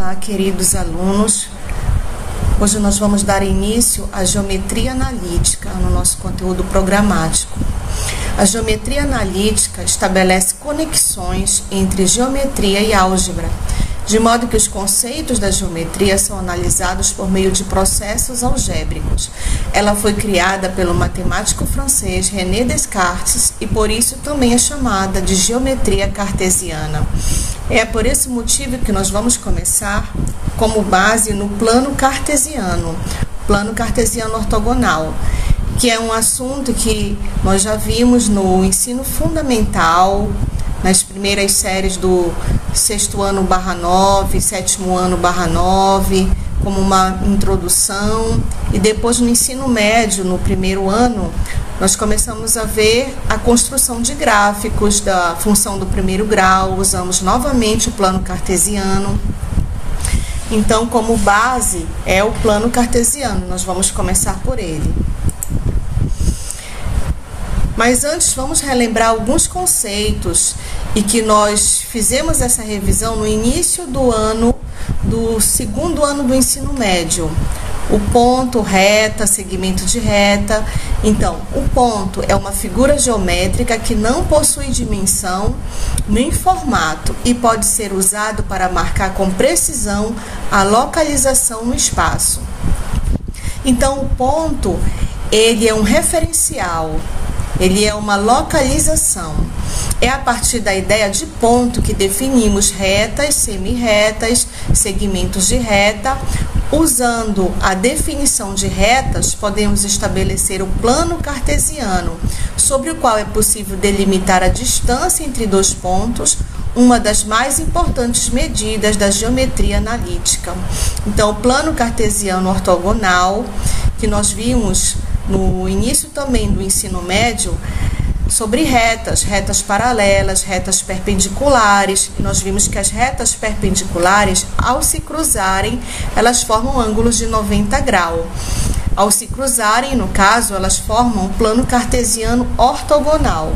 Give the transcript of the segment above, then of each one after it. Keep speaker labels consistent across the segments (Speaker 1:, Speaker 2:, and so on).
Speaker 1: Olá, queridos alunos. Hoje nós vamos dar início à geometria analítica no nosso conteúdo programático. A geometria analítica estabelece conexões entre geometria e álgebra de modo que os conceitos da geometria são analisados por meio de processos algébricos. Ela foi criada pelo matemático francês René Descartes e por isso também é chamada de geometria cartesiana. É por esse motivo que nós vamos começar como base no plano cartesiano, plano cartesiano ortogonal que é um assunto que nós já vimos no ensino fundamental, nas primeiras séries do sexto ano barra nove, sétimo ano barra nove, como uma introdução. E depois no ensino médio, no primeiro ano, nós começamos a ver a construção de gráficos da função do primeiro grau, usamos novamente o plano cartesiano. Então, como base é o plano cartesiano, nós vamos começar por ele. Mas antes vamos relembrar alguns conceitos e que nós fizemos essa revisão no início do ano do segundo ano do ensino médio. O ponto, reta, segmento de reta. Então, o ponto é uma figura geométrica que não possui dimensão nem formato e pode ser usado para marcar com precisão a localização no espaço. Então, o ponto ele é um referencial ele é uma localização. É a partir da ideia de ponto que definimos retas, semi-retas, segmentos de reta. Usando a definição de retas, podemos estabelecer o plano cartesiano, sobre o qual é possível delimitar a distância entre dois pontos, uma das mais importantes medidas da geometria analítica. Então, o plano cartesiano ortogonal, que nós vimos no início também do ensino médio sobre retas, retas paralelas, retas perpendiculares. E nós vimos que as retas perpendiculares, ao se cruzarem, elas formam ângulos de 90 graus. Ao se cruzarem, no caso, elas formam um plano cartesiano ortogonal,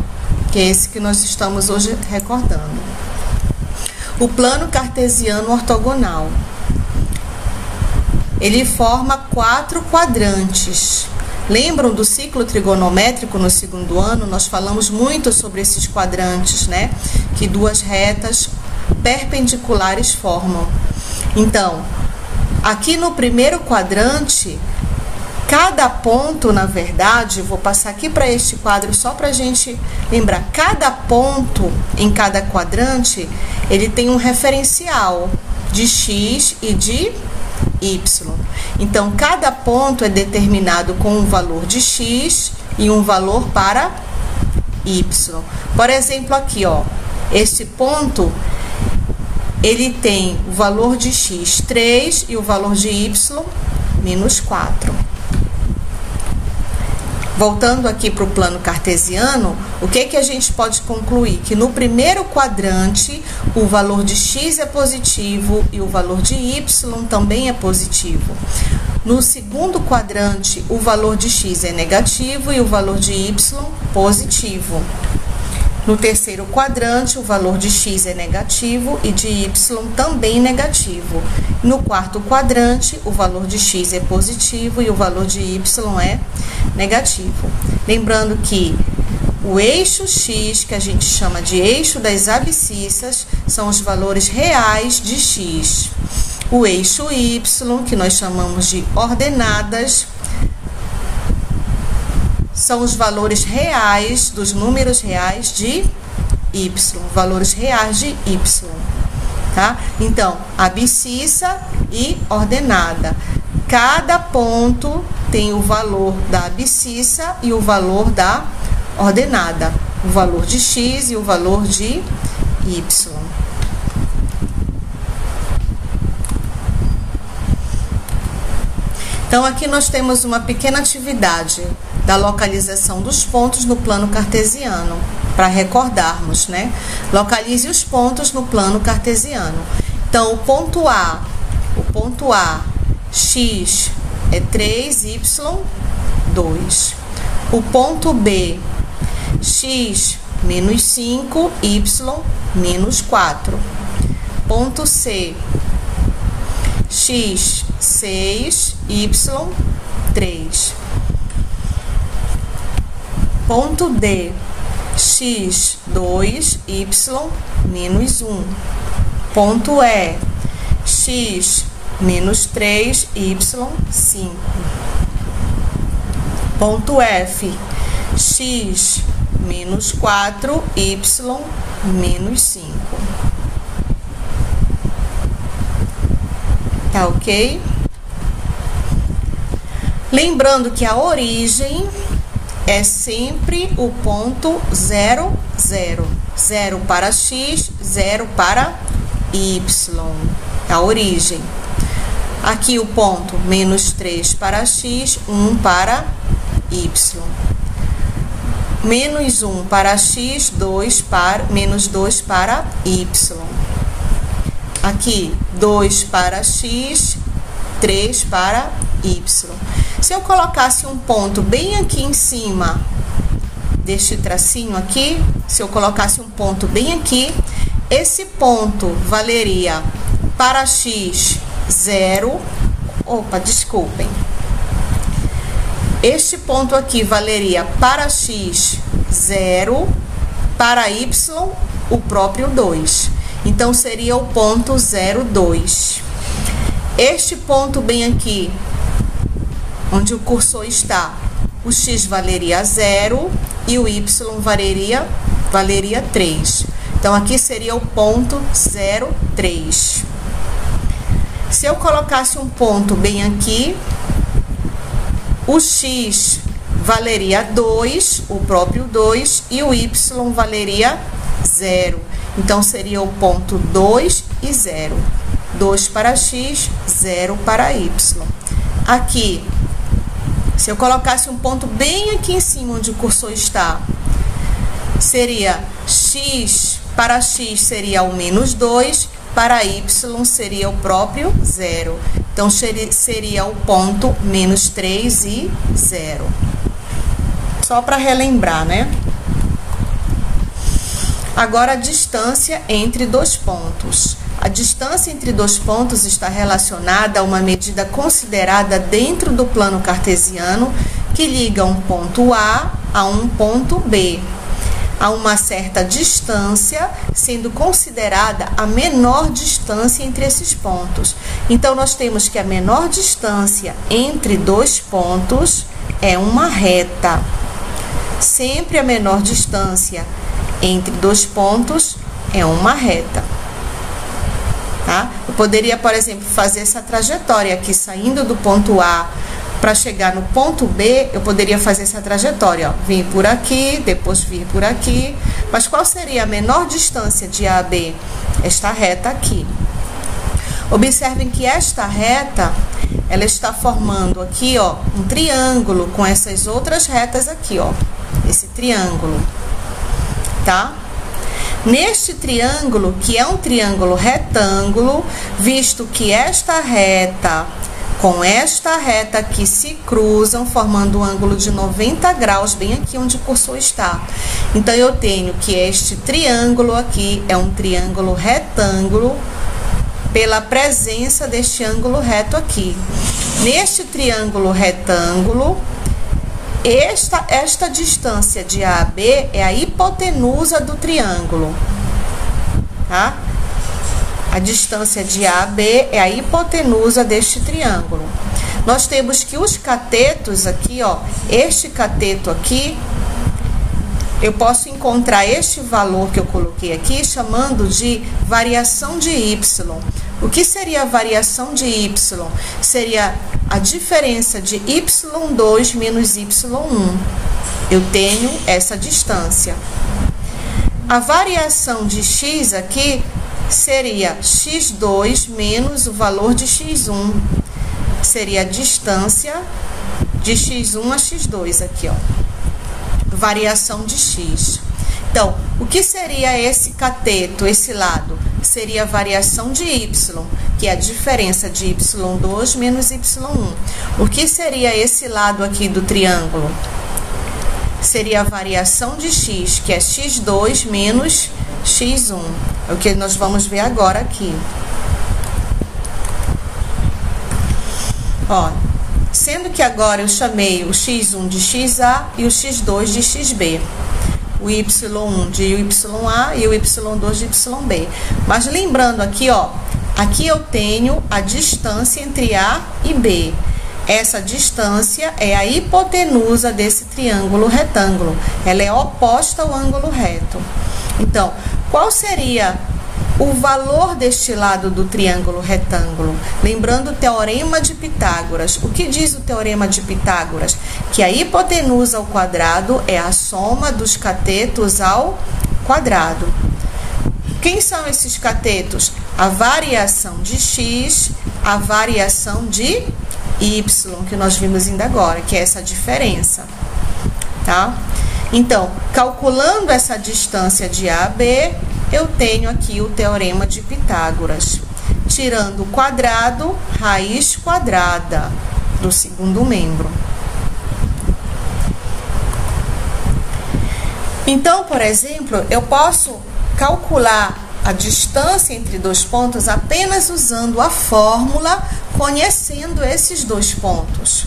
Speaker 1: que é esse que nós estamos hoje recordando. O plano cartesiano ortogonal. Ele forma quatro quadrantes Lembram do ciclo trigonométrico no segundo ano? Nós falamos muito sobre esses quadrantes, né? Que duas retas perpendiculares formam. Então, aqui no primeiro quadrante, cada ponto, na verdade, vou passar aqui para este quadro só para a gente lembrar, cada ponto em cada quadrante, ele tem um referencial de x e de y. Então, cada ponto é determinado com um valor de x e um valor para y. Por exemplo, aqui, ó, esse ponto ele tem o valor de x 3 e o valor de y menos 4. Voltando aqui para o plano cartesiano, o que, que a gente pode concluir? Que no primeiro quadrante, o valor de x é positivo e o valor de y também é positivo. No segundo quadrante, o valor de x é negativo e o valor de y positivo. No terceiro quadrante, o valor de x é negativo e de y também negativo. No quarto quadrante, o valor de x é positivo e o valor de y é negativo. Lembrando que o eixo x, que a gente chama de eixo das abscissas, são os valores reais de x. O eixo y, que nós chamamos de ordenadas, são os valores reais dos números reais de y, valores reais de y, tá? Então, abscissa e ordenada. Cada ponto tem o valor da abscissa e o valor da ordenada, o valor de x e o valor de y. Então, aqui nós temos uma pequena atividade da localização dos pontos no plano cartesiano, para recordarmos, né? Localize os pontos no plano cartesiano. Então, o ponto A, o ponto A, x é 3y 2. O ponto B, x menos 5, y menos 4. Ponto C, x 6, y 3. Ponto D, x 2, y menos 1. Ponto E, x menos 3, y 5. Ponto F, x menos 4, y menos 5. Tá ok? Lembrando que a origem é sempre o ponto 0, 0. 0 para x, 0 para y. A origem. Aqui o ponto menos 3 para x, 1 para y. Menos 1 para x, 2 para, menos 2 para y. Aqui, 2 para x, 3 para y. Se eu colocasse um ponto bem aqui em cima deste tracinho aqui, se eu colocasse um ponto bem aqui, esse ponto valeria para x 0, opa, desculpem. Este ponto aqui valeria para x 0, para y o próprio 2. Então seria o ponto 02. Este ponto bem aqui onde o cursor está, o x valeria 0 e o y valeria, valeria 3. Então, aqui seria o ponto 0,3. Se eu colocasse um ponto bem aqui, o x valeria 2, o próprio 2, e o y valeria 0. Então, seria o ponto 2 e 0. 2 para x, 0 para y. Aqui, se eu colocasse um ponto bem aqui em cima onde o cursor está, seria x, para x seria o menos 2, para y seria o próprio zero. Então, seria o ponto menos 3 e 0. Só para relembrar, né? Agora, a distância entre dois pontos. A distância entre dois pontos está relacionada a uma medida considerada dentro do plano cartesiano que liga um ponto A a um ponto B. A uma certa distância, sendo considerada a menor distância entre esses pontos. Então, nós temos que a menor distância entre dois pontos é uma reta. Sempre a menor distância entre dois pontos é uma reta tá? Eu poderia, por exemplo, fazer essa trajetória aqui, saindo do ponto A para chegar no ponto B, eu poderia fazer essa trajetória, ó, por aqui, depois vir por aqui, mas qual seria a menor distância de A a B? Esta reta aqui. Observem que esta reta, ela está formando aqui, ó, um triângulo com essas outras retas aqui, ó, esse triângulo, tá? Neste triângulo, que é um triângulo retângulo, visto que esta reta com esta reta aqui se cruzam, formando um ângulo de 90 graus, bem aqui onde o cursor está. Então, eu tenho que este triângulo aqui é um triângulo retângulo pela presença deste ângulo reto aqui. Neste triângulo retângulo, esta, esta distância de A a B é a hipotenusa do triângulo, tá? A distância de A a B é a hipotenusa deste triângulo. Nós temos que os catetos aqui, ó, este cateto aqui, eu posso encontrar este valor que eu coloquei aqui chamando de variação de y. O que seria a variação de y? Seria a diferença de y2 menos y1. Eu tenho essa distância. A variação de x aqui seria x2 menos o valor de x1. Seria a distância de x1 a x2 aqui, ó. Variação de x. Então, o que seria esse cateto, esse lado? Seria a variação de y, que é a diferença de y2 menos y1. O que seria esse lado aqui do triângulo? Seria a variação de x, que é x2 menos x1. É o que nós vamos ver agora aqui. Ó, sendo que agora eu chamei o x1 de xa e o x2 de xb. O y1 de ya e o y2 de yb. Mas lembrando aqui, ó, aqui eu tenho a distância entre a e b. Essa distância é a hipotenusa desse triângulo retângulo. Ela é oposta ao ângulo reto. Então, qual seria o valor deste lado do triângulo retângulo. Lembrando o teorema de Pitágoras. O que diz o teorema de Pitágoras? Que a hipotenusa ao quadrado é a soma dos catetos ao quadrado. Quem são esses catetos? A variação de x, a variação de y, que nós vimos ainda agora, que é essa diferença. Tá? Então, calculando essa distância de A a B, eu tenho aqui o teorema de Pitágoras. Tirando o quadrado, raiz quadrada do segundo membro. Então, por exemplo, eu posso calcular a distância entre dois pontos apenas usando a fórmula, conhecendo esses dois pontos.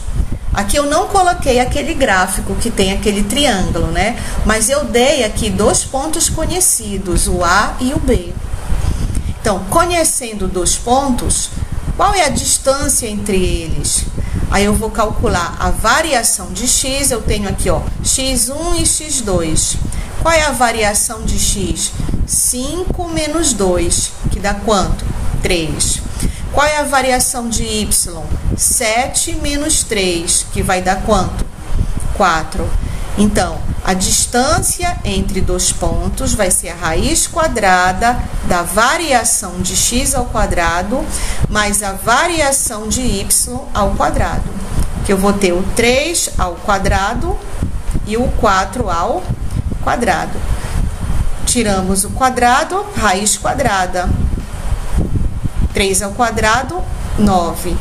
Speaker 1: Aqui eu não coloquei aquele gráfico que tem aquele triângulo, né? Mas eu dei aqui dois pontos conhecidos, o A e o B. Então, conhecendo dois pontos, qual é a distância entre eles? Aí eu vou calcular a variação de x, eu tenho aqui, ó, x1 e x2. Qual é a variação de x? 5 menos 2, que dá quanto? 3. Qual é a variação de y? 7 menos 3, que vai dar quanto? 4. Então, a distância entre dois pontos vai ser a raiz quadrada da variação de x ao quadrado mais a variação de y ao quadrado. Que eu vou ter o 3 ao quadrado e o 4 ao quadrado. Tiramos o quadrado, raiz quadrada. 3 ao quadrado, 9.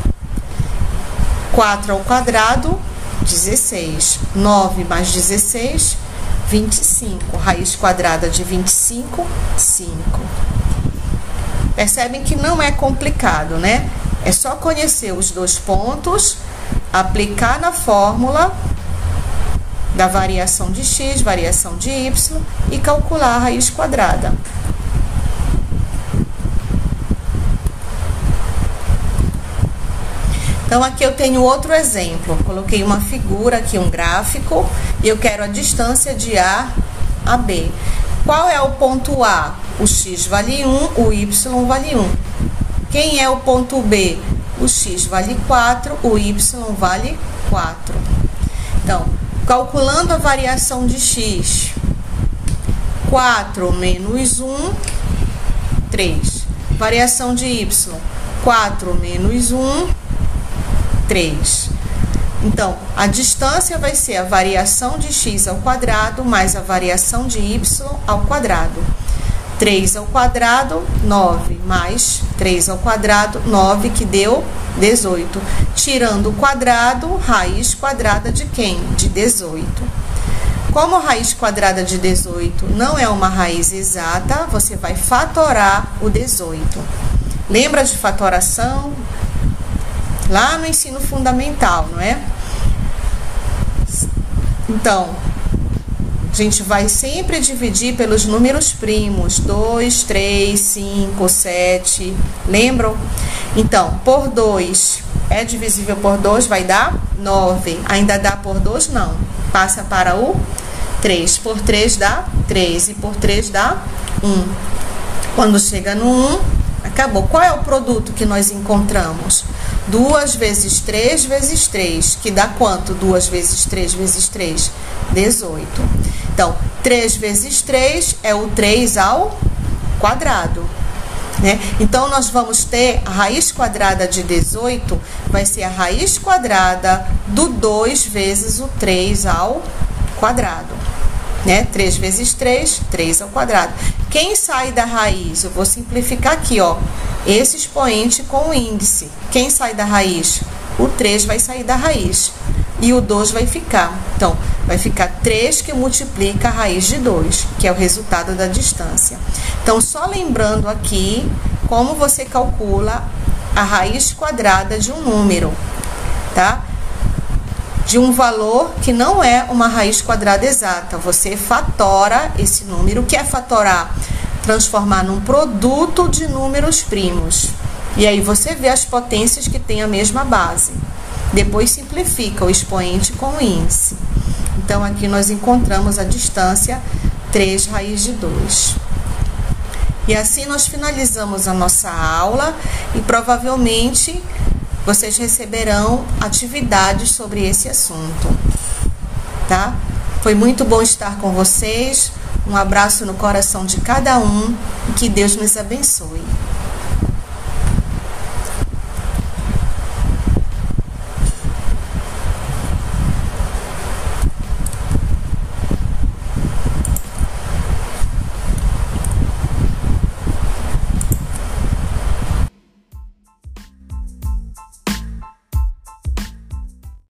Speaker 1: 4 ao quadrado, 16. 9 mais 16, 25. Raiz quadrada de 25, 5. Percebem que não é complicado, né? É só conhecer os dois pontos, aplicar na fórmula da variação de x, variação de y e calcular a raiz quadrada. Então, aqui eu tenho outro exemplo. Coloquei uma figura aqui, um gráfico, e eu quero a distância de A a B. Qual é o ponto A? O x vale 1, o y vale 1. Quem é o ponto B? O x vale 4, o y vale 4. Então, calculando a variação de x, 4 menos 1, 3. Variação de y, 4 menos 1, 3. Então, a distância vai ser a variação de x ao quadrado mais a variação de y ao quadrado. 3 ao quadrado, 9, mais 3 ao quadrado, 9, que deu 18. Tirando o quadrado, raiz quadrada de quem? De 18. Como a raiz quadrada de 18 não é uma raiz exata, você vai fatorar o 18. Lembra de fatoração? Lá no ensino fundamental, não é? Então, a gente vai sempre dividir pelos números primos, 2, 3, 5, 7, lembram? Então, por 2 é divisível por 2, vai dar 9. Ainda dá por 2? Não. Passa para o 3. Por 3 dá 3 e por 3 dá 1. Quando chega no 1, acabou. Qual é o produto que nós encontramos? 2 vezes 3 vezes 3, que dá quanto? 2 vezes 3 vezes 3? 18. Então, 3 vezes 3 é o 3 ao quadrado. Né? Então, nós vamos ter a raiz quadrada de 18, vai ser a raiz quadrada do 2 vezes o 3 ao quadrado. Né? 3 vezes 3, 3 ao quadrado. Quem sai da raiz? Eu vou simplificar aqui, ó esse expoente com o índice. Quem sai da raiz? O 3 vai sair da raiz e o 2 vai ficar. Então, vai ficar 3 que multiplica a raiz de 2, que é o resultado da distância. Então, só lembrando aqui como você calcula a raiz quadrada de um número. tá? De um valor que não é uma raiz quadrada exata. Você fatora esse número. O que é fatorar? Transformar num produto de números primos. E aí você vê as potências que têm a mesma base. Depois simplifica o expoente com o índice. Então aqui nós encontramos a distância 3 raiz de 2. E assim nós finalizamos a nossa aula e provavelmente vocês receberão atividades sobre esse assunto. Tá? Foi muito bom estar com vocês. Um abraço no coração de cada um e que Deus nos abençoe.